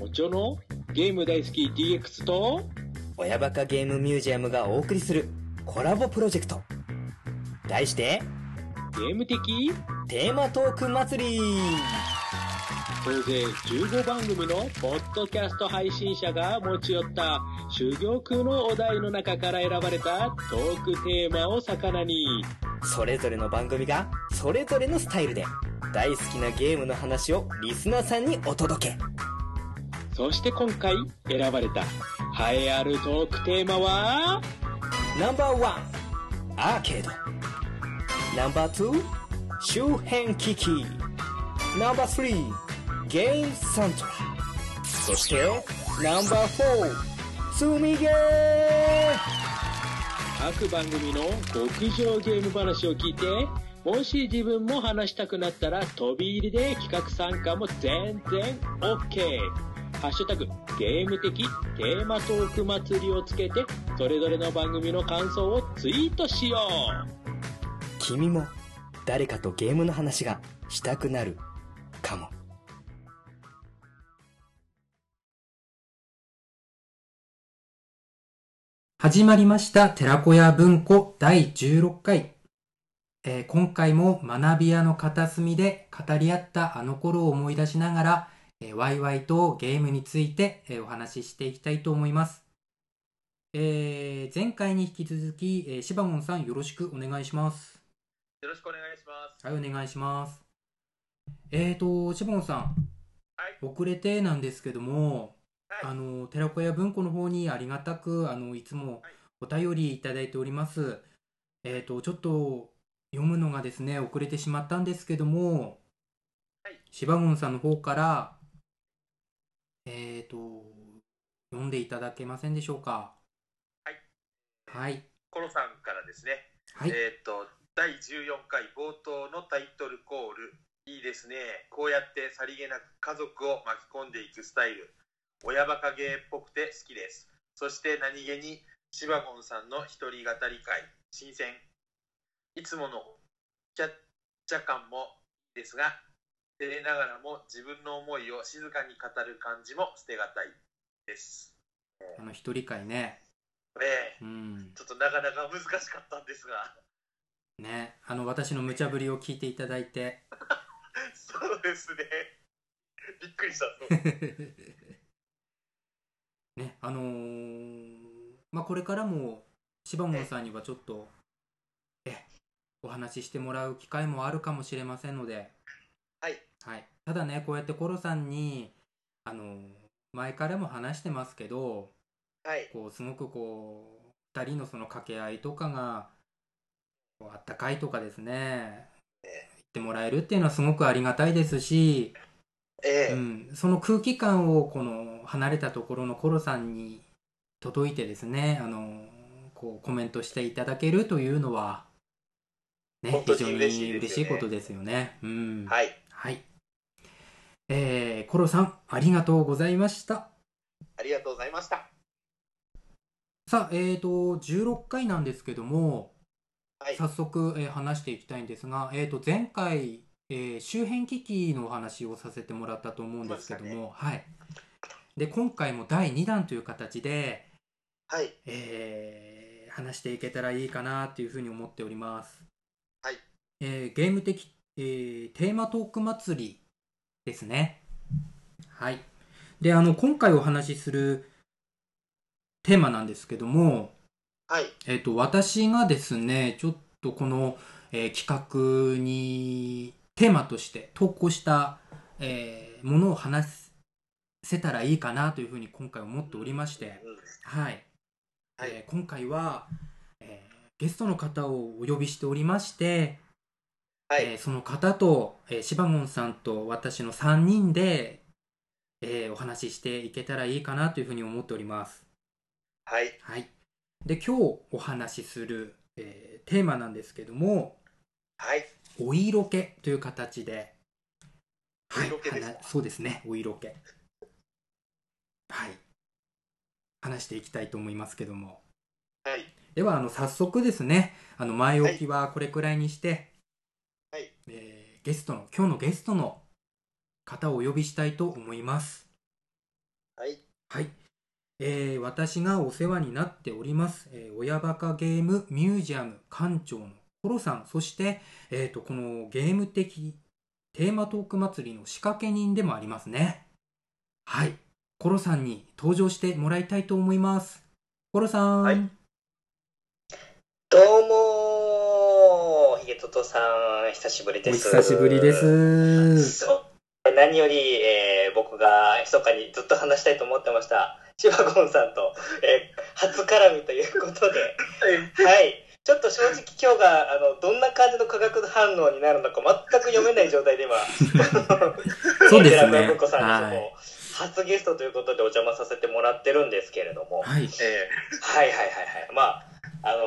おちょのゲーム大好き DX と親バカゲームミュージアムがお送りするコラボプロジェクト。題してゲーム的テーマトーク祭り。総勢15番組のポッドキャスト配信者が持ち寄った珠玉のお題の中から選ばれたトークテーマを魚に。それぞれの番組がそれぞれのスタイルで大好きなゲームの話をリスナーさんにお届けそして今回選ばれた栄えあるトークテーマは？ナンバーワンアーケード。ナンバーツー周辺機器。ナンバースリーゲームサントラそしてナンバーフォー積みゲー。各番組の極上ゲーム話を聞いてもし自分も話したくなったら飛び入りで企画参加も全然 OK ハッシュタグゲーム的テーマトーク祭りをつけてそれぞれの番組の感想をツイートしよう。君も誰かとゲームの話がしたくなるかも。始まりました寺子屋文庫第16回、えー今回も学び屋の片隅で語り合ったあの頃を思い出しながら、えーワイワイとゲームについて、えーお話ししていきたいと思います、えー前回に引き続き、えー、シバゴンさんよろしくお願いします。よろしくお願いします。はいお願いします。えーとシバゴンさん、はい。遅れてなんですけども、はい。あの寺子屋文庫の方にありがたくあのいつもお便りいただいております。えっ、とちょっと読むのがですね遅れてしまったんですけども、はい。シバゴンさんの方からえっ、と読んでいただけませんでしょうか？はい。はい。コロさんからですね、はい。えーっと、第14回冒頭のタイトルコール、いいですね。こうやってさりげなく家族を巻き込んでいくスタイル、親バカゲーっぽくて好きです。そして何気に、シバゴンさんの一人語り会、新鮮。いつものキャッチャ感もですが、照れながらも自分の思いを静かに語る感じも捨てがたいです。あの一人会ね。これ、うん。ちょっとなかなか難しかったんですが、ね。あの私の無茶ぶりを聞いていただいて。そうですね。びっくりした。ねあのーまあこれからもシバゴンさんにはちょっとえお話ししてもらう機会もあるかもしれませんので、はい。はい、ただねこうやってコロさんにあのー前からも話してますけどはい。こうすごくこう2人のその掛け合いとかがこうあったかいとかですね言ってもらえるっていうのはすごくありがたいですし、ええうん、その空気感をこの離れたところのコロさんに届いてですねあのこうコメントしていただけるというのは、ね非常に嬉しいことですよね。うんはい。はいえーコロさんありがとうございました。ありがとうございました。さあ、えー、と16回なんですけどもはい。早速、えー話していきたいんですが、えー、と前回、えー周辺機器のお話をさせてもらったと思うんですけども、はい、で今回も第2弾という形で、はい。えー話していけたらいいかなっていうふうに思っております。はいえーゲーム的、えーテーマトーク祭りですね。はい。で、あの、今回お話しするテーマなんですけども、はい。えっ、と、私がですね、ちょっとこの、えー企画にテーマとして投稿した、えーものを話せたらいいかなというふうに今回思っておりまして、うんはい。はいえー今回は、えーゲストの方をお呼びしておりまして、はい。えーその方と、えー、シバゴンさんと私の3人で、えーお話ししていけたらいいかなというふうに思っております。はい。はい。で、今日お話しする、えーテーマなんですけども、はい。お色気という形で、お色気ですか？話そうですね、お色気。はい。話していきたいと思いますけども。はい。では、あの、早速ですね、あの、前置きはこれくらいにして、はい。えーゲストの、今日のゲストの方をお呼びしたいと思います。はい。はい。えー私がお世話になっております、えー親バカゲームミュージアム館長のコロさん、そして、えーと、このゲーム的テーマトーク祭りの仕掛け人でもありますね。はい。コロさんに登場してもらいたいと思います。コロさん。はいどうもトトさん、久しぶりおです。久しぶりです。そう何より、えー僕が密かにずっと話したいと思ってました、シバゴンさんと、えー初絡みということで、はい。ちょっと正直今日が、あの、どんな感じの化学反応になるのか全く読めない状態で今、そうですね子さんには初ゲストということでお邪魔させてもらってるんですけれども、はい。えはいはいはいはい。まあ、あの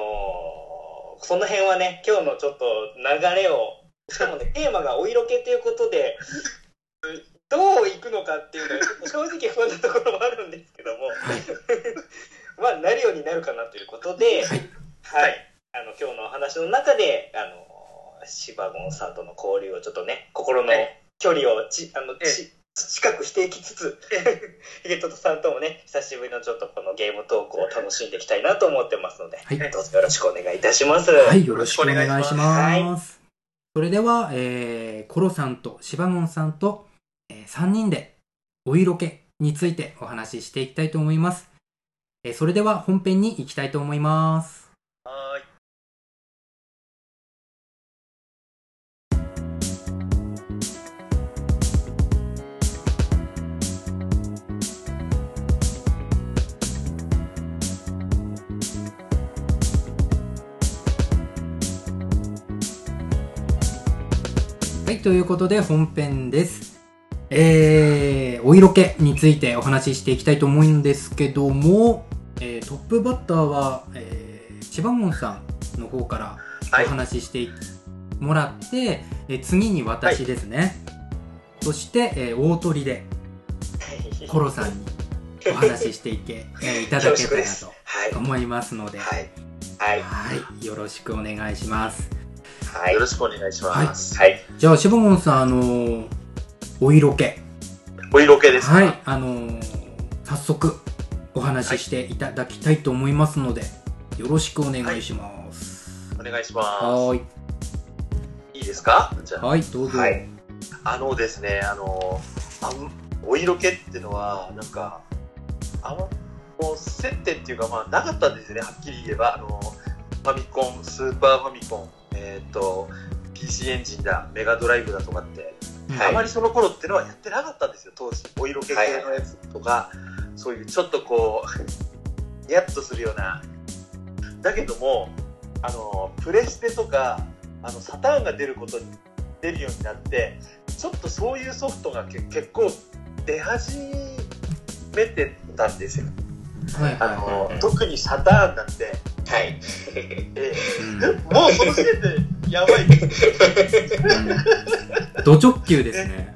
ーその辺はね、今日のちょっと流れを、しかもね、テーマがお色気ということで、どういくのかっていうのは、正直不安なところもあるんですけども、まあ、なるようになるかなということで、はい。はい。あの、今日のお話の中で、あのー、シバゴンさんとの交流をちょっとね、心のはい。距離をち、あの、ええ。ち、近くしていきつつ、ヒゲトトさんともね、久しぶりのちょっとこのゲームトークを楽しんでいきたいなと思ってますので、はいどうぞよろしくお願いいたします。はい、よろしくお願いしはいます。それでは、えーコロさんとシバゴンさんと、え3人でお色気についてお話ししていきたいと思います。えーそれでは本編に行きたいと思います。はい、ということで本編です。えー、お色気についてお話ししていきたいと思うんですけども、えートップバッターは、えー、シバゴンさんの方からはいお話ししてもらって、えー次に私ですね。そして、えー大鳥でコロさんにお話ししていけ、えーいただけたらとはい。思いますので、はい。はい。はい、よろしくお願いします。はいよ。ろしくお願いします。はい。じゃあ、シバゴンさん、あのーお色気。お色気ですか？はい、あのー早速お話ししていただきたいと思いますので、よろしくお願いします。お願いしまはーい。す。いいですか？じゃあ、はい、どうぞ。はい。あのですね、あの、あんお色気ってのは、なんか、あんもう接点っていうか、まあ、なかったんですよね、はっきり言えば。あの、ファミコン、スーパーファミコン、えっ、と、PC エンジンだ、メガドライブだとかって、はいあまりその頃ってのはやってなかったんですよ、当時。お色気系のやつとか、そういうちょっとこう、ニヤッとするような。だけども、あの、プレステとか、あの、サターンが出ることに、出るようになって、ちょっとそういうソフトがけ結構出始めてたんですよ。はいあはの、特にサターンなんて、はい。もうその時点でやばいです。ド直球ですね。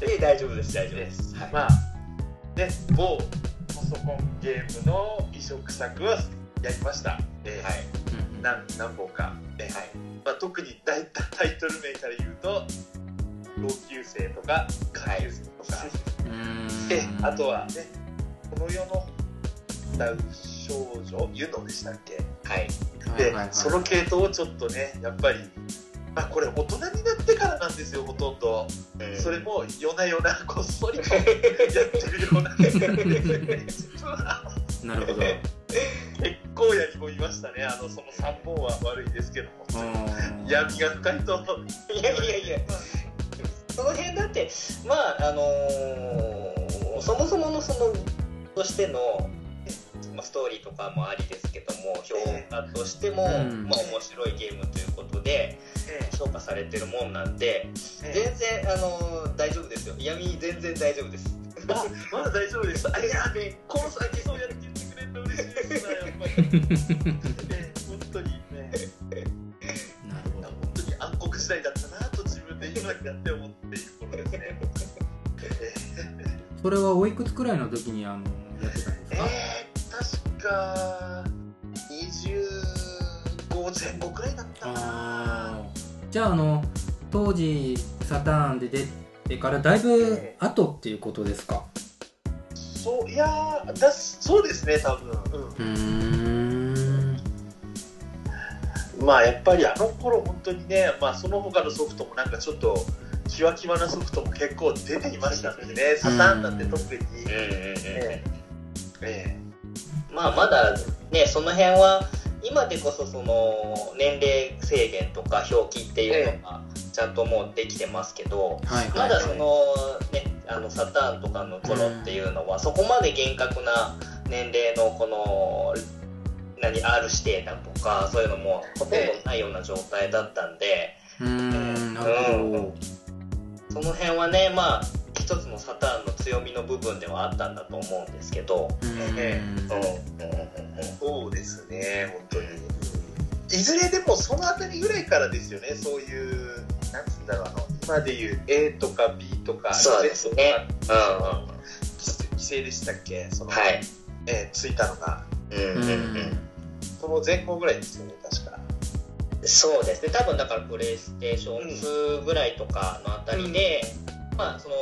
え大丈夫です、大丈夫です。はい。まあ、ね、某パソコンゲームの移植作はやりました。えーはい。うん何何本か。えーまあ、特にタイ タイトル名から言うと、同級生とか、下級生とか、うんであとはね、この世の歌う少女、ユノでしたっけ？はい。で、その系統をちょっとね、やっぱり、まあ、これ大人になってからなんですよ、ほとんど。それも夜な夜なこっそりと やってるような。なるほど。結構やり込みましたね。あのその3本は悪いですけども。うん闇が深いといやいやいや、その辺だって、まあ、あのーそもそものその、としての、まあ、ストーリーとかもありですけども、評価としても、うん。まあ、面白いゲームということで、評価されてるもんなんで、全然、あのー大丈夫ですよ。闇全然大丈夫です。あまだ大丈夫です。あいやねこの先そうやって言ってくれると嬉しいですなやっぱり、ね、本当にね。なるほど。本当に暗黒時代だったなと自分で今になって思っている頃ですね。それはおいくつくらいの時にあのか25前後くらいだったじゃああの当時サターンで出てからだいぶ後っていうことですか？そういやーだそうですね多分、うん。うーん。まあやっぱりあの頃本当にね、まあ、その他のソフトもなんかちょっとキワキワなソフトも結構出ていましたんでね、サターンなんて特に、え。ええまあまだねその辺は今でこそその年齢制限とか表記っていうのがちゃんともうできてますけど、まだそのねあのサターンとかの頃っていうのはそこまで厳格な年齢のこの何 R 指定だとかそういうのもほとんどないような状態だったんでうーん。その辺はねまあ一つのサターンの強みの部分ではあったんだと思うんですけど、うそうですね、本当に。いずれでもそのあたりぐらいからですよね、そういう、なんつうんだろう、あの今でいう A とか B とか、そうですね。うんうん。規制でしたっけ、そのはい、えーついたのが、うん。うんうんその前後ぐらいですよね、確か。そうですね。多分だからプレイステーション2ぐらいとかのあたりで、まあその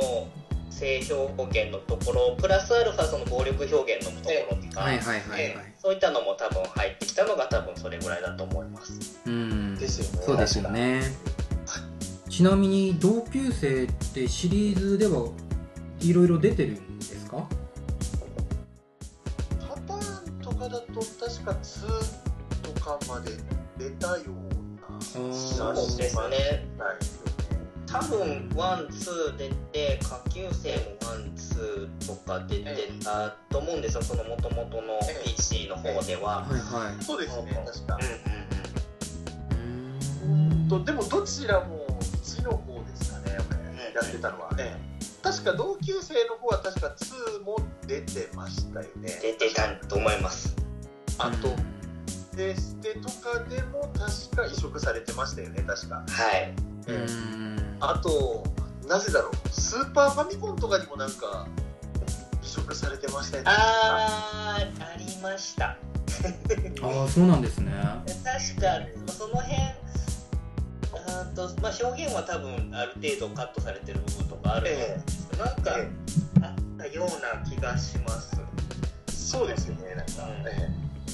性表現のところプラスアルファその暴力表現のところとか、はいはいはいはい。そういったのも多分入ってきたのが多分それぐらいだと思います。うん。ですよね。そうですよね。ちなみに同級生ってシリーズではいろいろ出てるんですか？パターンとかだと、確か2とかまで出たような。ー。そうですね。ない。よね多分 one two出て下級生も one two とか出てたと思うんですよその元々の PC の方では、はいはい。そうですね、確か。うんうんうん。うーん。とでもどちらも1の方ですかね、俺やってたのは。ええ。確か同級生の方は確か2も出てましたよね。出てたと思います。あと、デステとかでも確か移植されてましたよね、確か。はいあと、なぜだろう、スーパーファミコンとかにもなんか移植されてましたよね。あーありました。ああそうなんですね。確かその辺あーと、まあ、表現は多分ある程度カットされてる部分とかあると思うんですけど、なんかえあったような気がします。そうですよね、なんか。うん。え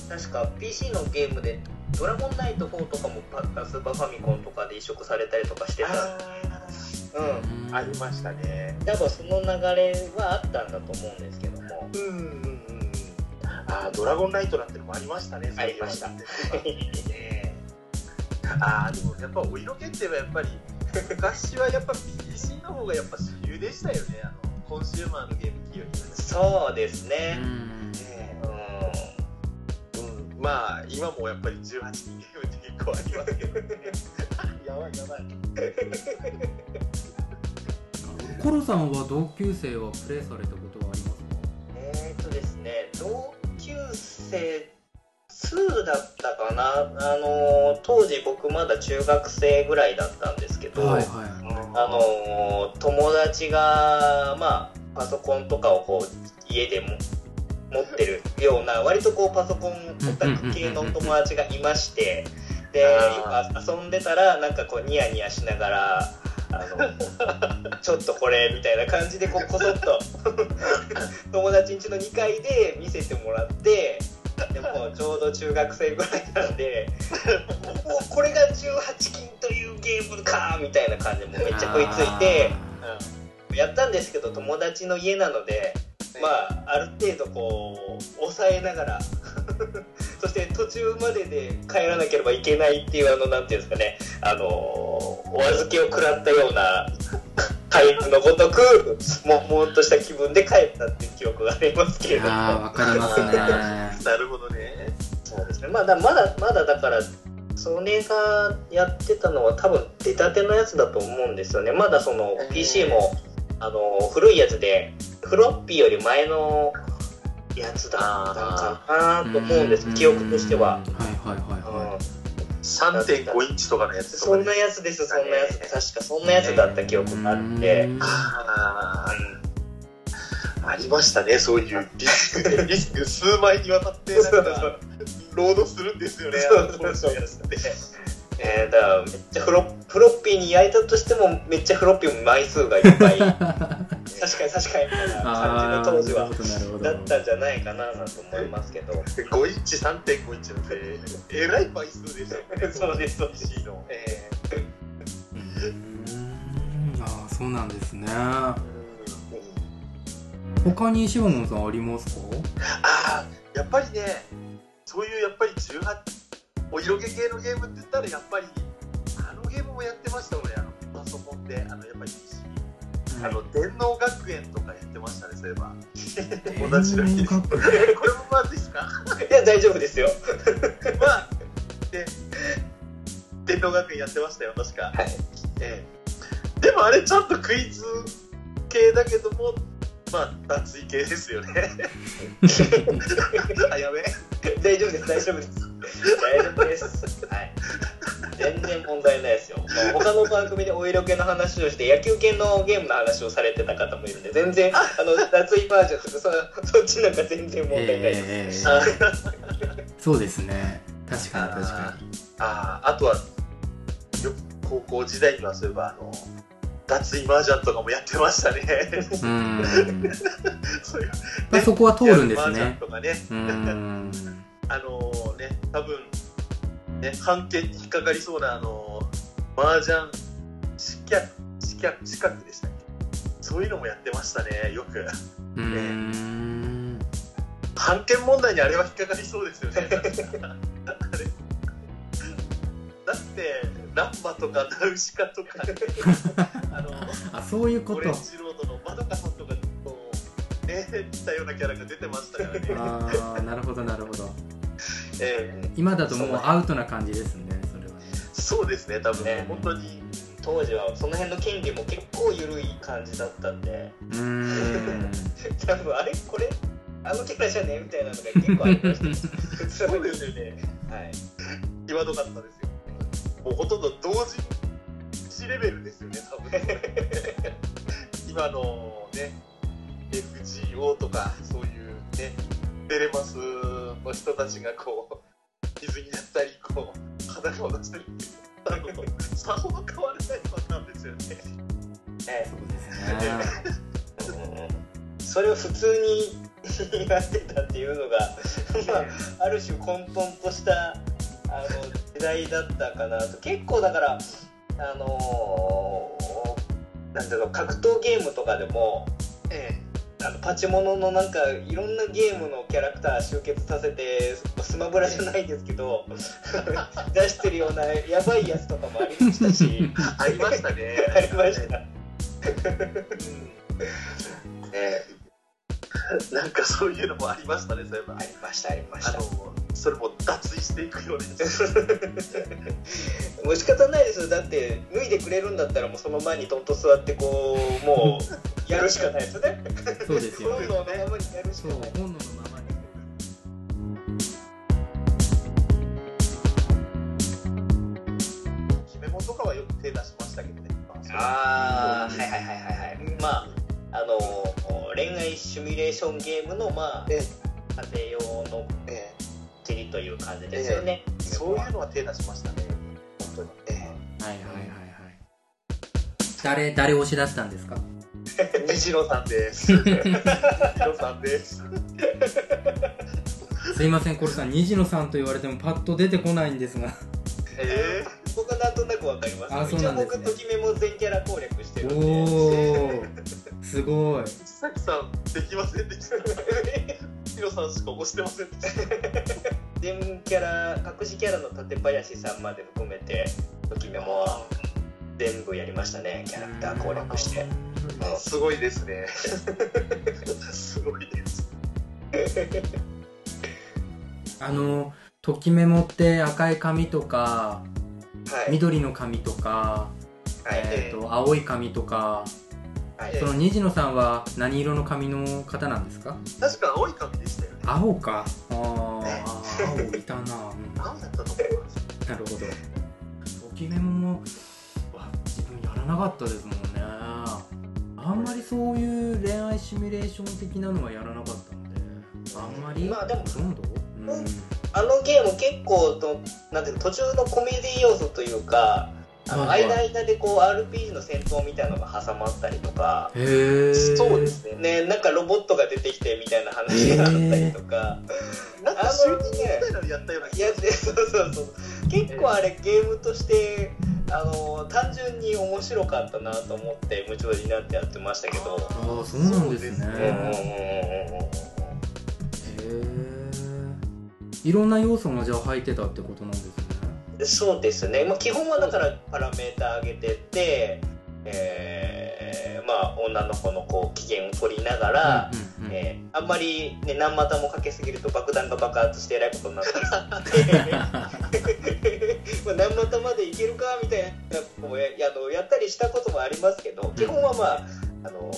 確か PC のゲームで「ドラゴンナイト4」とかもパスーパーファミコンとかで移植されたりとかしてえたうん。あありましたね。多分その流れはあったんだと思うんですけども。うんうんうんうん。ああ、ドラゴンナイトなんてのもありましたね、ありました。ねえああ、でもやっぱお色気ってはやっぱり、昔はやっぱ PC の方がやっぱ主流でしたよね、あのコンシューマーのゲーム機より。そうですうね。うん、まあ今もやっぱり18人ゲームって結構ありますけどね。やばいやばい。コロさんは同級生はプレイされたことはありますか？んえーっとですね同級生2だったかなあの当時僕まだ中学生ぐらいだったんですけど、はいはいあの友達が、まあ、パソコンとかをこう家でも持ってるような割とこうパソコンオタク系の友達がいましてであ遊んでたらなんかこうニヤニヤしながらあのちょっとこれみたいな感じでこうこそっと友達ん家の2階で見せてもらってでもちょうど中学生ぐらいなんでもうこれが18金というゲームかみたいな感じでもうめっちゃ食いついてやったんですけど友達の家なのでまあある程度こう抑えながら。そして途中までで帰らなければいけないっていうあのなんていうんですかね。あのお預けを食らったような。タイプのごとくもんもんとした気分で帰ったっていう記憶がありますけれども。ああわかりますね。なるほどね。そうですね。まだまだまだだからそれがやってたのは多分出たてのやつだと思うんですよね。まだその PC もあの古いやつでフロッピーより前のやつだったかなと思うんです記憶としては、はいはいはいはうん3.5インチとかのやつとそんな。やつですそんなやつ。確かそんなやつだった記憶があるんで、うん。あーありましたね、そういうリスク、リスク数枚にわたってなんか、ロードするんですよね、そうあの当時のやつって。えー、だからめっちゃフロフロッピーに焼いたとしてもめっちゃフロッピーも枚数がいっぱい 確かに確かにみたいな感じの当時はだったんじゃないかななんて思いますけど。5インチ3.5インチなんてえらい枚数でしたよね。そうですそうです。のえ。うーん。ああそうなんですね。他にシモモンさんありますか？ああやっぱりねそういうやっぱり18お色気系のゲームって言ったらやっぱりあのゲームもやってました俺あのパソコンであのやっぱり PC あの電脳学園とかやってましたねそういえば。同じの日電脳学園。えこれもまずいですかーいや大丈夫ですよ。まあで電脳学園やってましたよ確か。はい。ええ。でもあれちゃんとクイズ系だけどもまあ脱衣系ですよね。あやべえ。大丈夫です大丈夫です大丈夫です。はい。全然問題ないですよ、まあ、他の番組でお色気の話をして野球系のゲームの話をされてた方もいるんで全然あの 脱衣バージョンとかそそっちなんか全然問題ないです、えー。そうですね。確かに確かあああとはよ高校時代にはそういえばあの脱衣麻雀とかもやってましたね。にうーん。そういうまあそこは通るんですね。とかね。うーんあのね多分ね判決に引っかかりそうなあの麻雀資格資格資格でしたっけ？そういうのもやってましたねよく。う判決問題にあれは引っかかりそうですよね だってランバとかナウシカとか あのあそういうこと。オレンジロードのまどかさんとかこうね似たようなキャラが出てましたからね。ああなるほどなるほどええ。今だともうアウトな感じですねそれはね。そうですね多分ね。本当に当時はその辺の権利も結構緩い感じだったんで。うーん。多分あれ？これ？あのキャラじゃね？えみたいなのが結構ありました。そうですよね。はい。際どかったですよ。もうほとんど同時1レベルですよね多分。今のね FGO とかそういうねテレマスの人たちがこう水になったりこう裸を出したりあのさほど変わらないパターンですよね。えそうですね。え それを普通にやってたっていうのが、まあ、ある種混沌としたあの時代だったかなと。結構だからあのーなんだろう格闘ゲームとかでもえあのパチモノのなんかいろんなゲームのキャラクター集結させてスマブラじゃないですけど 出してるようなやばいやつとかもありましたし。ありましたね。ありました。うん。ね。なんかそういうのもありましたねそういえば。ありましたありましたそれも脱衣していくようです もう仕方ないですよ。だって脱いでくれるんだったらもうその前にとんと座ってこうもうやるしかないですよね。そうですよ本能のままにやるしかない。本能のままに決め物とかはよく手出しましたけどね。ああはいはいはいはいはい。まああの恋愛シミュレーションゲームのまあえ家庭用のえチリという感じですよね、えそういうのは手出しましたね。本当に。えはいはいはいはい。誰誰推しだったんですか？え西野さんです。西野さんです。すいませんコルさん。虹野さんと言われてもパッと出てこないんですが。え僕はなんとなくわかります。あそうなんときめも全キャラ攻略してるんで。おおすごい。ー、さきさんできませんでした西野さんしか押してませんでした。全キャラ隠しキャラの館林さんまで含めてときめもは全部やりましたね。キャラクター攻略して。すごいですね。すごいです。あのときメモって赤い髪とかはい。緑の髪とか、はい。えー、と青い髪とかはい。その虹野さんは何色の髪の方なんですか？確か青い髪でしたよね。青か？あーね。青いたな、うん青だったと思います？なるほど。ときメモもわ自分やらなかったですもんね。あんまりそういう恋愛シミュレーション的なのはやらなかったので。あんまり？まあでもほとんど、うん、あのゲーム結構となんていうの途中のコメディ要素というか間々でこう RPG の戦闘みたいなのが挟まったりとか、へえそうですね。ね、なんかロボットが出てきてみたいな話があったりとか、なんかシューティングみたいなのやったような気がいやでそうそうそう。結構あれゲームとしてあの単純に面白かったなと思って夢中になってやってましたけど。ああそうなんですね。へえいろんな要素がじゃあ入ってたってことなんですねうんそうですね、まあ、基本はだからパラメータ上げてって、えーまあ、女の子のこう機嫌を取りながら、うんうんうん。えーあんまり、ね、何股もかけすぎると爆弾が爆発してえらいことになったりするんでまあ何股までいけるかみたいなこうやあのやったりしたこともありますけど基本はまあ、あの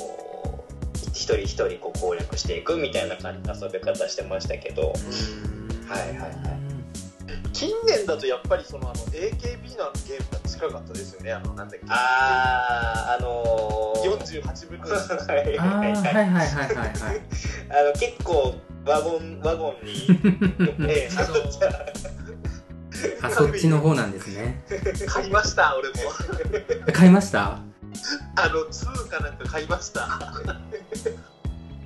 一人一人こう攻略していくみたいな感じの遊び方してましたけど、はいはいはい近年だとやっぱりそのあの AKB のあのゲームが近かったですよね。あのなんだっけ。あーあのー、48分の1。はいああはいはいはいはいはい あの結構ワゴンワゴンに、ええ あのじゃああそっちの方なんですね買いました、俺も。買いました？あの、2かなんか買いました。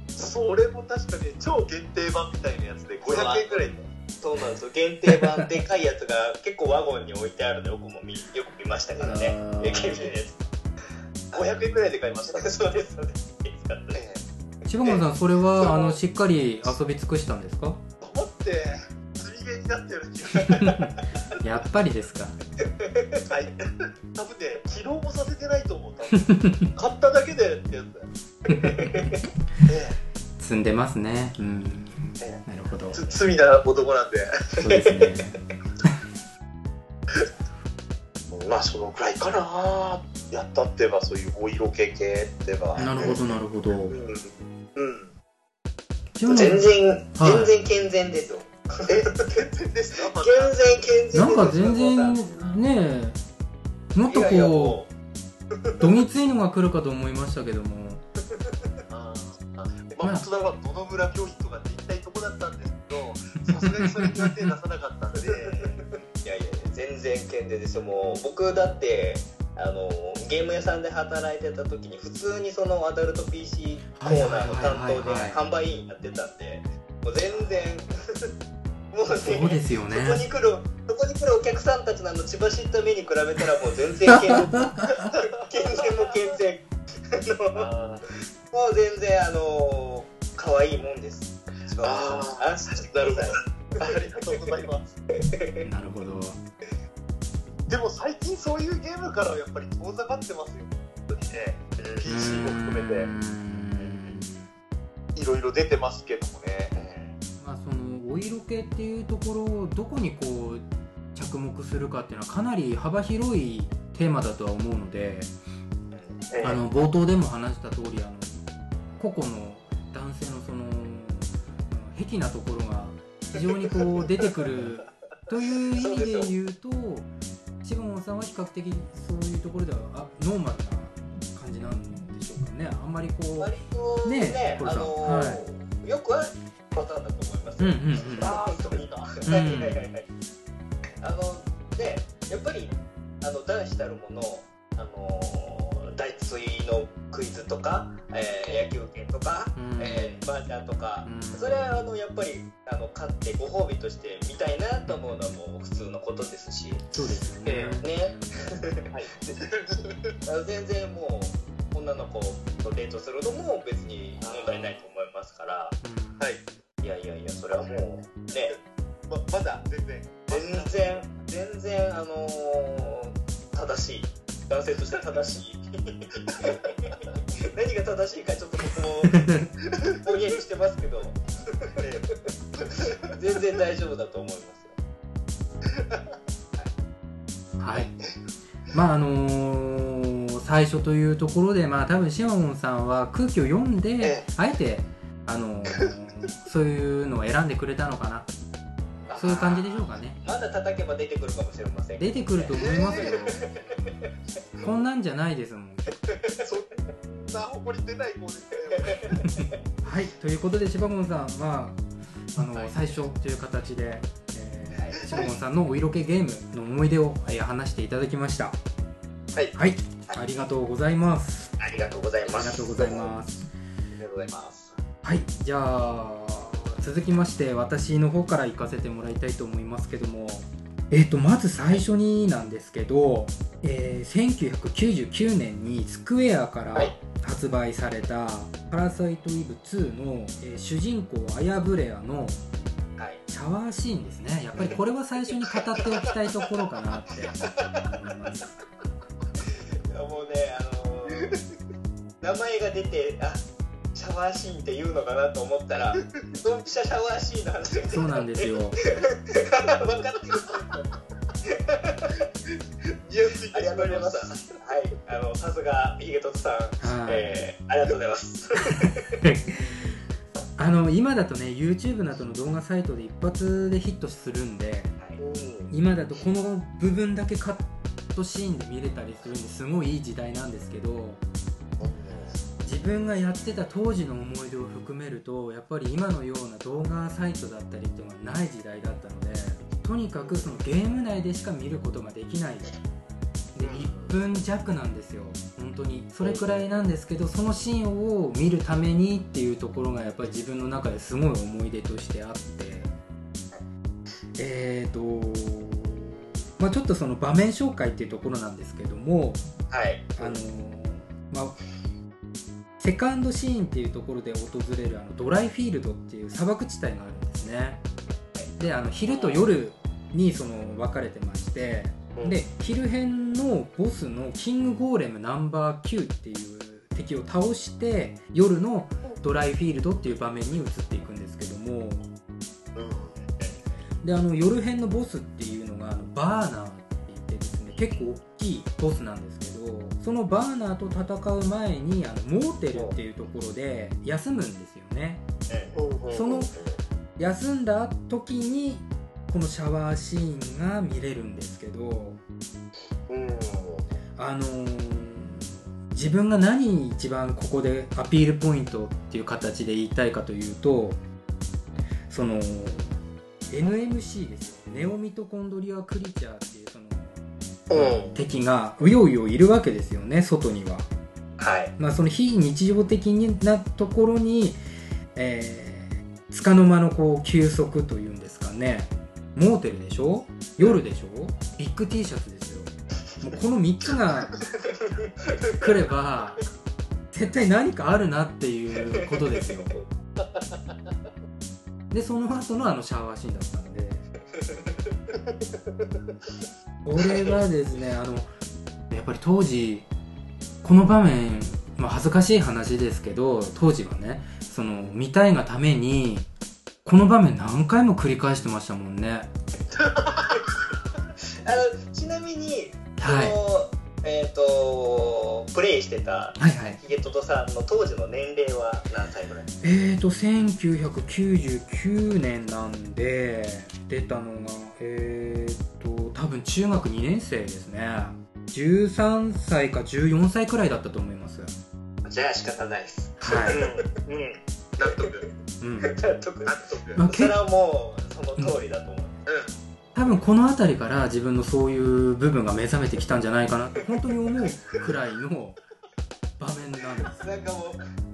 それも確かね、超限定版みたいなやつで500円くらいで。そうなんですよ。限定版でかいやつが結構ワゴンに置いてあるのよくも見よく見ましたからね。AKB のや500円くらいで買いました。つそうですそうです柴本さんそれはあのしっかり遊び尽くしたんですか？思って、釣りゲーになってる。やっぱりですか。はい。多分ね、起動もさせてないと思う。買っただけでってやつだよ。え積んでますね。うん。えなるほど。罪な男なんで。そうですね。まあ、そのくらいかな。やったってば、そういうお色気系ってば。なるほどなるほど。うん。うん。全然、はい。全然健全ですよ。え、健全です健全なんか全然ねえもっとこもう。どぎついのが来るかと思いましたけども本当だは野々村教室とかって言いたいとこだったんですけど、さすがにそれには手出さなかったんで、ういやいや全然健全ですよ。もう僕だってあのゲーム屋さんで働いてた時に普通にそのアダルト PC コーナーの担当で販売員やってたんでもう全然 もうねそうですよね。そこに来るそこに来るお客さんたちのあの血走った目に比べたらもう全然健全。健全も健全 もう全然あの可愛いもんですあー安心してくださいーありがとうございます。なるほどでも最近そういうゲームからはやっぱり遠ざかってますよ、本当にね。PC も含めて、んいろいろ出てますけどもね。まあそのお色気っていうところをどこにこう着目するかっていうのはかなり幅広いテーマだとは思うのでええ。あの冒頭でも話した通りあの個々の男性のそのうん癖なところが非常にこう出てくるという意味で言うとシモンさんは比較的そういうところではあノーマルな感じなんでしょうかね。あんまりこう割とねねあのはよくあるパターンだと思います。よ、うんうんうん。ああそういいな、んはいはいはいはい。あのねやっぱりあの男子たるものあの大水のクイズとか、えー野球拳とか、うん。えー、バーチャーとか、うん。それはあのやっぱりあの勝ってご褒美として見たいなと思うのはもう普通のことですし、そうですよね、ね。はい。全然もう女の子とデートするのも別に問題ないと思いますから。うん。はい。いやいやいやそれはもうね。ままだ全然。全然全然あのー正しい男性として正しい。何が正しいかちょっと僕もぼんやりしてますけど。全然大丈夫だと思いますよ。はい。まああのー最初というところでまあ多分シマモンさんは空気を読んで、えあえてあのーそういうのを選んでくれたのかなそういう感じでしょうかね。まだ叩けば出てくるかもしれません出てくると思いますよ。こんなんじゃないですもん。そんな誇り出ない子ですね。はいということでシバモンさんまああの、はい。最初という形で、えーシロゴンさんのお色気ゲームの思い出を、えー話していただきました。はい。はい。ありがとうございます。ありがとうございあます。りがとうございます。ありがとうございます。はいじゃあ続きまして私の方から行かせてもらいたいと思いますけども。えっ、とまず最初になんですけど、えー1999年にスクエアからはい発売された「パラサイト・イブ2の」えー主人公アヤブレアのはい。シャワーシーンですね。やっぱりこれは最初に語っておきたいところかなって思います。もうねあのー名前が出てあシャワーシーンって言うのかなと思ったら ドンピシャシャワーシーンの話。がそうなんですよ。分かってるいやついありがとうございます。はい。あのさすがヒゲトツさん、はい。えー、ありがとうございます。あの今だとね YouTube などの動画サイトで一発でヒットするんではい。今だとこの部分だけカットシーンで見れたりするんですごいいい時代なんですけど自分がやってた当時の思い出を含めるとやっぱり今のような動画サイトだったりっていうのがない時代だったのでとにかくそのゲーム内でしか見ることができないで1分弱なんですよ。本当に。それくらいなんですけどそのシーンを見るためにっていうところがやっぱり自分の中ですごい思い出としてあって。えーとまあちょっとその場面紹介っていうところなんですけどもはい。あのまあセカンドシーンっていうところで訪れるあのドライフィールドっていう砂漠地帯があるんですね。であの昼と夜にその分かれてましてで昼編のボスのキングゴーレムナンバー9っていう敵を倒して夜のドライフィールドっていう場面に移っていくんですけども。であの夜編のボスっていうのがあのバーナーって言ってですね結構大きいボスなんですけどそのバーナーと戦う前にあのモーテルっていうところで休むんですよね。その休んだ時にこのシャワーシーンが見れるんですけどあのー自分が何一番ここでアピールポイントっていう形で言いたいかというとその NMC ですよネオミトコンドリアクリーチャー敵がうようよいるわけですよね外には。はい。まあ、その非日常的なところに、えー、束の間のこう休息というんですかね。モーテルでしょ？夜でしょ？ビッグ T シャツですよ。もうこの3つが来れば絶対何かあるなっていうことですよ。でその後のあのシャワーシーンだったんでこれがですねあのやっぱり当時この場面、まあ、恥ずかしい話ですけど当時はねその見たいがためにこの場面何回も繰り返してましたもんね。あのちなみに、はい。そのえっ、とプレイしてたはいはい。ヒゲトトさんの当時の年齢は何歳ぐらい？えーと1999年なんで出たのがえーと多分中学2年生ですね。13歳か14歳くらいだったと思います。じゃあ仕方ないです。はい、うん、うん、納得うん、納得。納得。まあそれはもうその通りだと思う、多分この辺りから自分のそういう部分が目覚めてきたんじゃないかなって本当に思うくらいの場面なんですなんかもう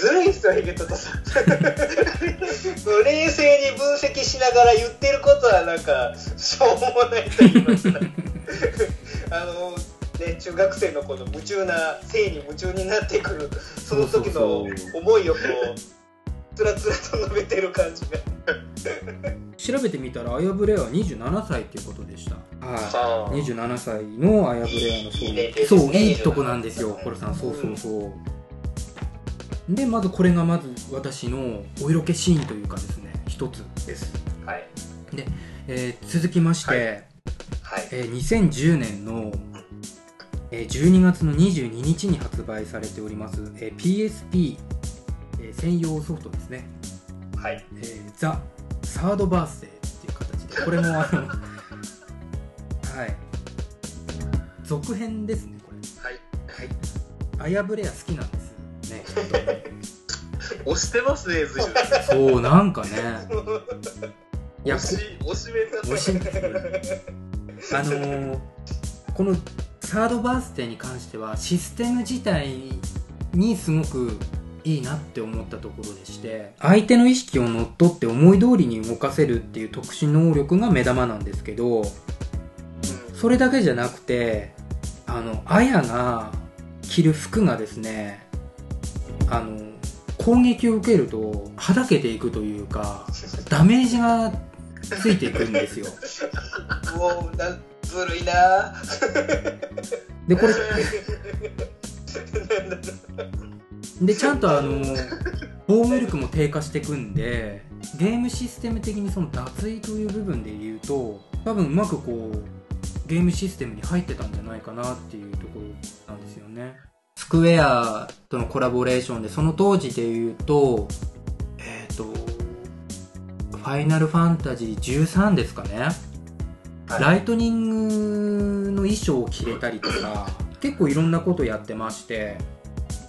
ずるいっすよヒゲトトさん冷静に分析しながら言ってることはなんかしょうもないと言います。かあのね中学生の子の夢中な性に夢中になってくるその時の思いをこうつらつらと述べてる感じが。調べてみたらアヤブレアは27歳っていうことでした。はあい27歳のアヤブレアのそう。いいね。そういいとこなんですよ。コロさんそうそうそうでまずこれがまず私のお色気シーンというかですね一つです、はい。えー続きまして、はい。はい。えー2010年の、えー12月の22日に発売されております、えー PSP、えー専用ソフトですね。はい。えーザ・サードバースデーっていう形で。これもあの はい。続編ですねこれ。はい。はい。アヤブレア好きなんですね。本当に押してますね随分。そうなんかね。いや推し推しメンだった推しあのーこのサードバースデーに関してはシステム自体にすごくいいなって思ったところでして相手の意識を乗っ取って思い通りに動かせるっていう特殊能力が目玉なんですけどそれだけじゃなくてあのアヤが着る服がですねあの攻撃を受けるとはだけていくというかダメージがついていくんですよ。もうなずるいな。でこれ でちゃんとあの防御力も低下していくんでゲームシステム的にその脱衣という部分で言うと多分うまくこうゲームシステムに入ってたんじゃないかなっていうところなんですよねスクエアとのコラボレーションでその当時で言うとえっ、とファイナルファンタジー13ですかね、はい。ライトニングの衣装を着れたりとか結構いろんなことやってまして。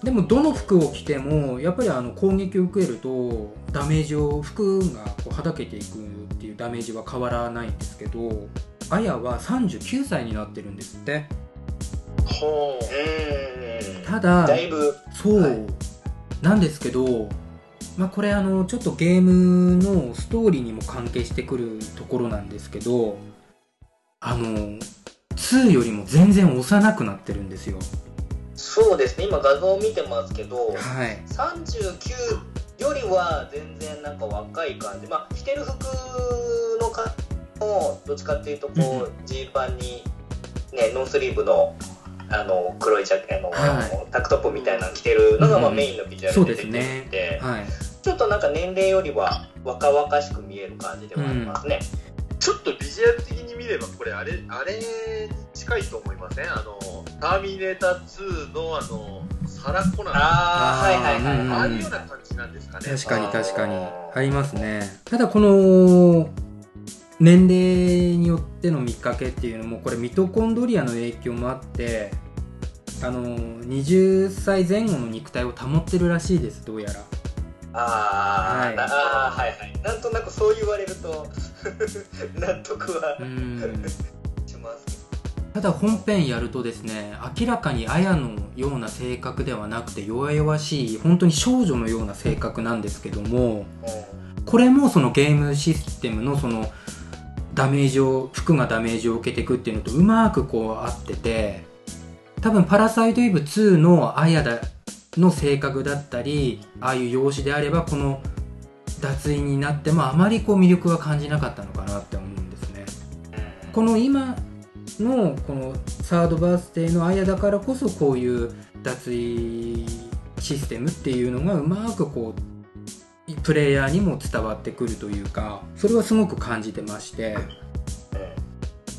でもどの服を着てもやっぱりあの攻撃を受けるとダメージを服がこうはだけていくっていうダメージは変わらないんですけどアヤは39歳になってるんですってほう。うんただだいぶ。そう、はい。なんですけど、まあ、これあのちょっとゲームのストーリーにも関係してくるところなんですけどあの2よりも全然幼くなってるんですよ。そうですね。今画像を見てますけどはい。39よりは全然なんか若い感じ。まあ着てる服のかもどっちかっていうとこうジーパンにねノースリーブのあの黒いジャケあの、タンクトップみたいなの着てるのが、まあ、うん。メインのビジュアそうルで出てですね。はい。ちょっとなんか年齢よりは若々しく見える感じではありますね、ちょっとビジュアル的に見ればこれあれあれに近いと思いません？あのターミネーター2のあのサラ・コナン。あああはいはいはい。うんはい、あいうような感じなんですかね。確かに確かに。ありますね。ただこの年齢によっての見かけっていうのもこれミトコンドリアの影響もあってあの20歳前後の肉体を保ってるらしいですどうやら。あー、はい。なあーはいはい。なんとなくそう言われると 納得はうん。しますただ本編やるとですね明らかにアヤのような性格ではなくて弱々しい本当に少女のような性格なんですけどもこれもそのゲームシステムのそのダメージを服がダメージを受けていくっていうのとうまくこう合ってて多分「パラサイト・イブ2」のアヤだの性格だったりああいう容姿であればこの脱衣になってもあまりこう魅力は感じなかったのかなって思うんですね。この今のこのサードバースデーのアヤだからこそこういう脱衣システムっていうのがうまくこうプレイヤーにも伝わってくるというかそれはすごく感じてまして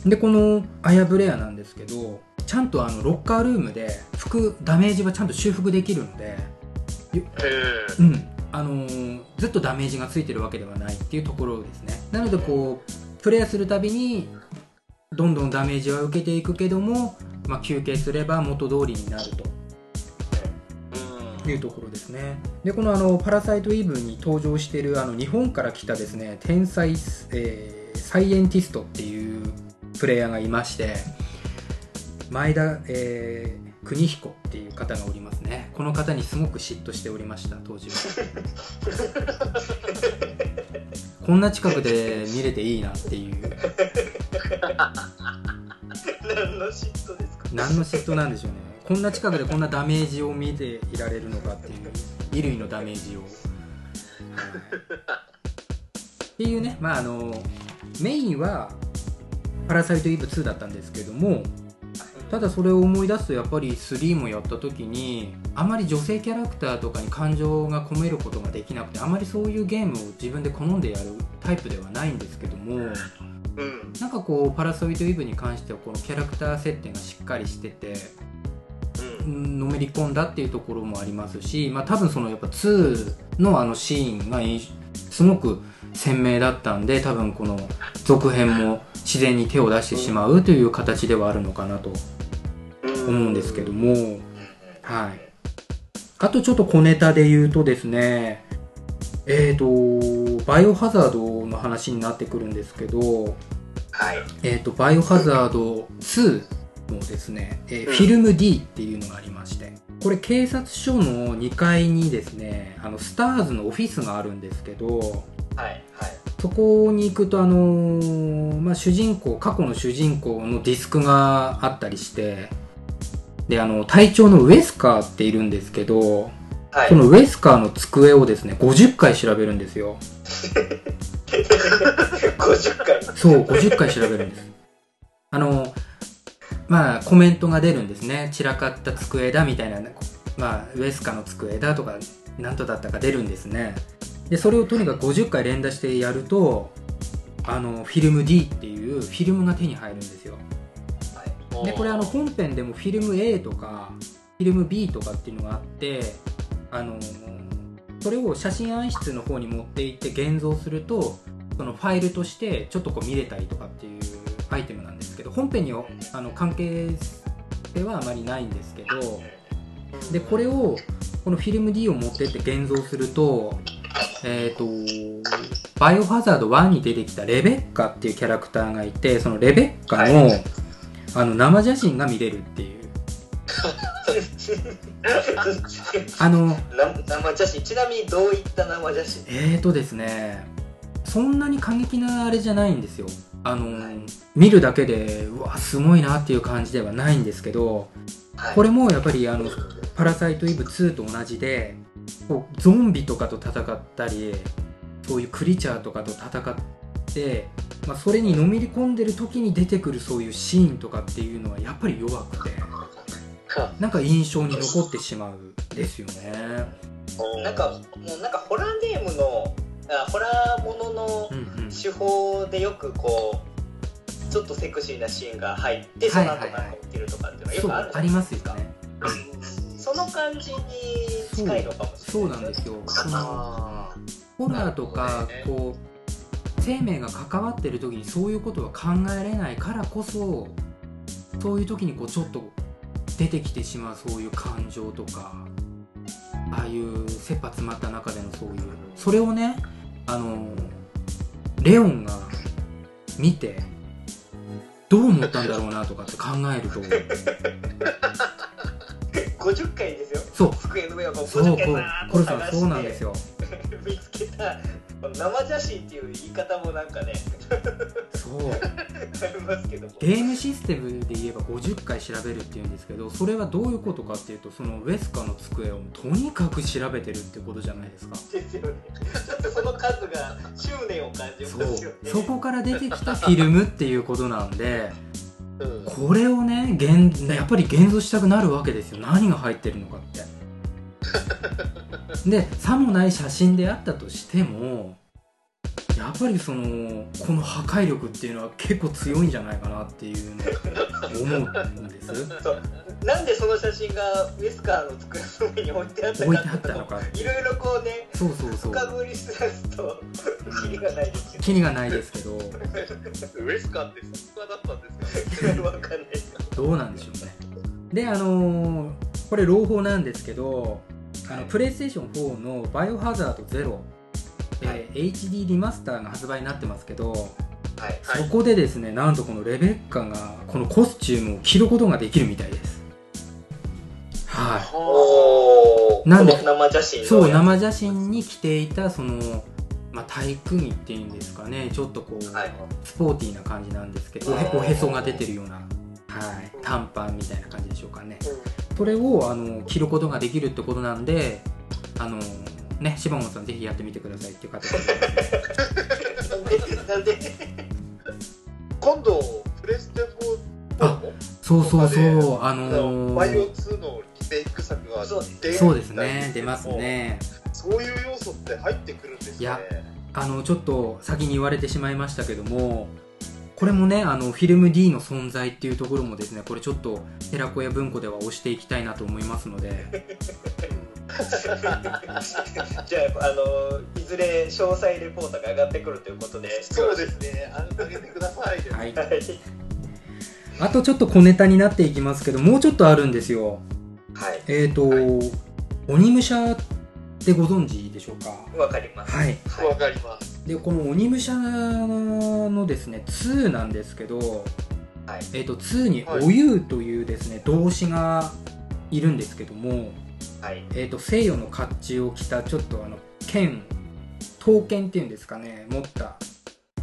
でこのアヤブレアなんですけどちゃんとあのロッカールームで服ダメージはちゃんと修復できるのでへうん。あのーずっとダメージがついてるわけではないっていうところですね。なのでこうプレイするたびにどんどんダメージは受けていくけども、まあ、休憩すれば元通りになると。えいうところですね。でこのあの「パラサイト・イブ」に登場しているあの日本から来たですね天才、えーサイエンティストっていうプレイヤーがいまして前田、えー邦彦っていう方がおりますね。この方にすごく嫉妬しておりました当時は。こんな近くで見れていいなっていう。何の嫉妬ですか？何の嫉妬なんでしょうね。こんな近くでこんなダメージを見ていられるのかっていう。衣類のダメージを、はいっていうね。まああのメインは「パラサイト・イブ2」だったんですけどもただそれを思い出すとやっぱり3もやった時にあまり女性キャラクターとかに感情が込めることができなくてあまりそういうゲームを自分で好んでやるタイプではないんですけどもうんなんかこうパラソイト・イブに関してはこのキャラクター設定がしっかりしててうんのめり込んだっていうところもありますし、まあ、多分そのやっぱ2のあのシーンがすごく鮮明だったんで多分この続編も自然に手を出してしまうという形ではあるのかなと。思うんですけども、はい、あとちょっと小ネタで言うとですねえーと、バイオハザードの話になってくるんですけど、はい。えーと、バイオハザード2のですね、えーフィルム D っていうのがありまして、これ警察署の2階にですね、あの、スターズのオフィスがあるんですけど、はい。はい。そこに行くとあのーまあ、主人公過去の主人公のディスクがあったりしてであの隊長のウエスカーっているんですけどはい。そのウエスカーの机をですね50回調べるんですよ。50回。そう50回調べるんです。あのまあコメントが出るんですね。散らかった机だみたいな。まあウエスカーの机だとか何とだったか出るんですね。でそれをとにかく50回連打してやるとあのフィルム D っていうフィルムが手に入るんですよでこれあの本編でもフィルム A とかフィルム B とかっていうのがあってあのそれを写真暗室の方に持っていって現像するとそのファイルとしてちょっとこう見れたりとかっていうアイテムなんですけど本編にあの関係性はあまりないんですけどでこれをこのフィルム D を持ってって現像するとえっ、とバイオハザード1に出てきたレベッカっていうキャラクターがいてそのレベッカの、はあの生写真が見れるっていう。あのな生写真。ちなみにどういった生写真？えーとですねそんなに過激なあれじゃないんですよ。あの見るだけでうわすごいなっていう感じではないんですけどはい。これもやっぱりあの「パラサイトイブ2」と同じでこうゾンビとかと戦ったりそういうクリーチャーとかと戦って、まあ、それにのめり込んでる時に出てくるそういうシーンとかっていうのはやっぱり弱くてなんか印象に残ってしまうんですよね。なんかもうなんかホラーゲームのあホラーものの手法でよくこうちょっとセクシーなシーンが入ってその後なんか起きるとかっていうのはよそうくあるありますよね。その感じに近いのかもしそうれないなんですよ。ホラーとかこう生命が関わってる時にそういうことは考えれないからこそそういう時にこうちょっと出てきてしまうそういう感情とかああいう切羽詰まった中でのそういうそれをねあのレオンが見てどう思ったんだろうなとかって考えると 50回ですよ。そう。机の上をこうそう50回こうバーッコルさそうなんですよ。見つけた生写真っていう言い方もなんかねそう。ありますけども。ゲームシステムで言えば50回調べるっていうんですけどそれはどういうことかっていうとそのウェスカの机をとにかく調べてるってことじゃないですか。ですよね。ちょっとその数が執念を感じそますよね。う。そこから出てきたフィルムっていうことなんでうん。これをね現やっぱり現像したくなるわけですよ。何が入ってるのかって でさもない写真であったとしてもやっぱりそのこの破壊力っていうのは結構強いんじゃないかなっていうのを思うんです。そう。なんでその写真がウェスカーの机の上に置いてあったか置いてあったのか。いろいろこうねそうそうそう。深掘りしだすとキリがないですけどキリがないですけど。ウエスカーってそんなだったんですか？ねわかんないですよどうなんでしょうね。であのーこれ朗報なんですけどあのプレイステーション4の「バイオハザード0」えー HD リマスターが発売になってますけど、はい。はい。そこでですねなんとこのレベッカがこのコスチュームを着ることができるみたいです。はい。おおなんで生写真のそう生写真に着ていたその、まあ、体育着っていうんですかねちょっとこう、はい。スポーティーな感じなんですけどおへおへそが出てるような、はい、短パンみたいな感じでしょうかねそれをあの着ることができるってことなんであのね柴本さんぜひやってみてくださいっていう形で。なんで今度プレステ4も？そうそうそう。ああののバイオ2のリメイク作がそうですね。出ますね。そういう要素って入ってくるんですね。いやあのちょっと先に言われてしまいましたけどもこれもねあのフィルム D の存在っていうところもですねこれちょっと寺子屋文庫では押していきたいなと思いますので。じゃああのいずれ詳細レポートが上がってくるということで。そうですね。ああげてくださいはい。はい。あとちょっと小ネタになっていきますけどもうちょっとあるんですよ。はい。えっ、ー、と、鬼武者ってご存知でしょうか？わかります。はいはい。わかります。でこの鬼武者のですね2なんですけど、はい。えー、と2におゆうというですね動詞がいるんですけども、はい。えー、と西洋の甲冑を着たちょっとあの剣刀剣っていうんですかね持った、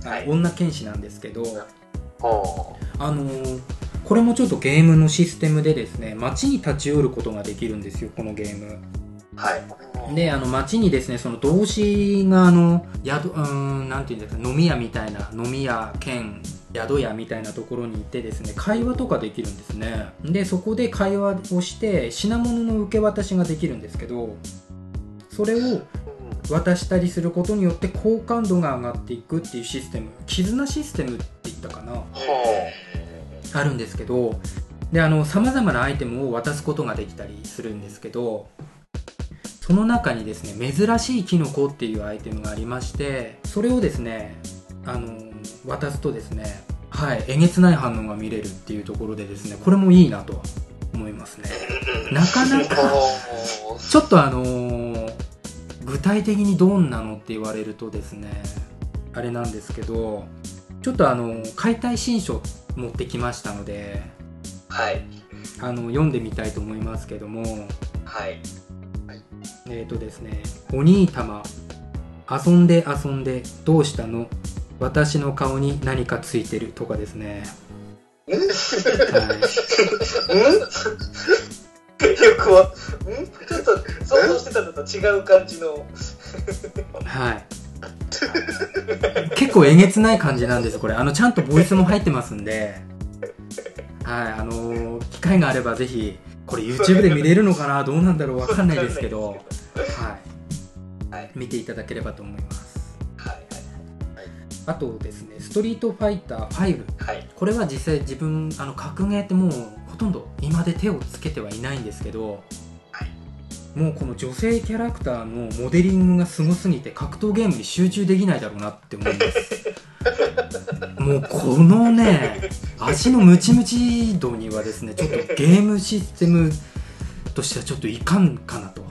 はい。女剣士なんですけど、はあのーこれもちょっとゲームのシステムでですね街に立ち寄ることができるんですよこのゲーム。はい。あ。であの街にですねその動詞があの宿うーんなんていうんですか飲み屋みたいな飲み屋兼宿屋みたいなところに行ってですね会話とかできるんですね。でそこで会話をして品物の受け渡しができるんですけどそれを渡したりすることによって好感度が上がっていくっていうシステム絆システムって言ったかなはあ。るんですけどであのさまざまなアイテムを渡すことができたりするんですけどその中にですね珍しいキノコっていうアイテムがありましてそれをですねあの渡すとですねはいえげつない反応が見れるっていうところでですねこれもいいなと思いますね なかなかあ。ちょっとあのー具体的にどんなのって言われるとですねあれなんですけどちょっとあの解体新書持ってきましたのではいあの読んでみたいと思いますけどもはいえっ、とですね「お兄様遊んで遊んでどうしたの？私の顔に何かついてる」とかですね、はい、よくはんちょっと想像してたのと違う感じのはい。結構え？げつない感じなんですこれあのちゃんとボイスも入ってますんではいあのー機会があればぜひこれ YouTube で見れるのかな？どうなんだろう？わかんないですけど。はい、はい。見ていただければと思います。はい。あとですね「ストリートファイター5」はい。これは実際自分あの格ゲーってもうほとんど今で手をつけてはいないんですけど、もうこの女性キャラクターのモデリングがすごすぎて格闘ゲームに集中できないだろうなって思います もうこのね足のムチムチ度にはですねちょっとゲームシステムとしてはちょっといかんかなと。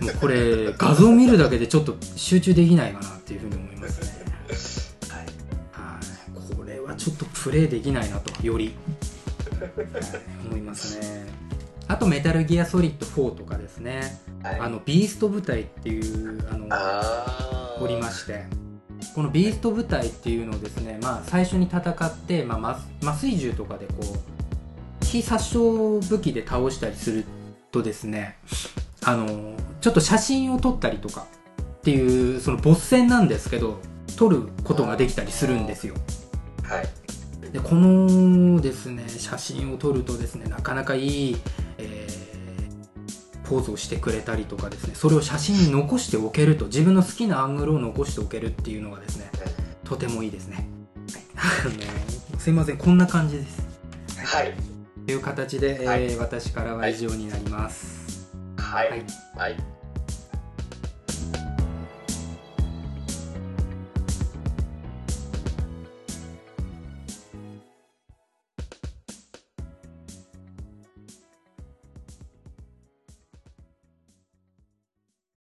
もうこれ画像見るだけでちょっと集中できないかなっていうふうに思いますね。はい。はい、これはちょっとプレイできないなとより、はい思いますね。あとメタルギアソリッド4とかですね。はい。あのビースト部隊っていうあのおりましてこのビースト部隊っていうのをですね、まあ、最初に戦って、まあ、麻麻酔銃とかでこう非殺傷武器で倒したりするとですねあのちょっと写真を撮ったりとかっていうそのボス戦なんですけど撮ることができたりするんですよ。はい。でこのですね写真を撮るとですねなかなかいい、えーポーズをしてくれたりとかですねそれを写真に残しておけると自分の好きなアングルを残しておけるっていうのがですねとてもいいですね、はい、すいませんこんな感じです。はい。という形で、えーはい。私からは以上になります、はい。はい。はい。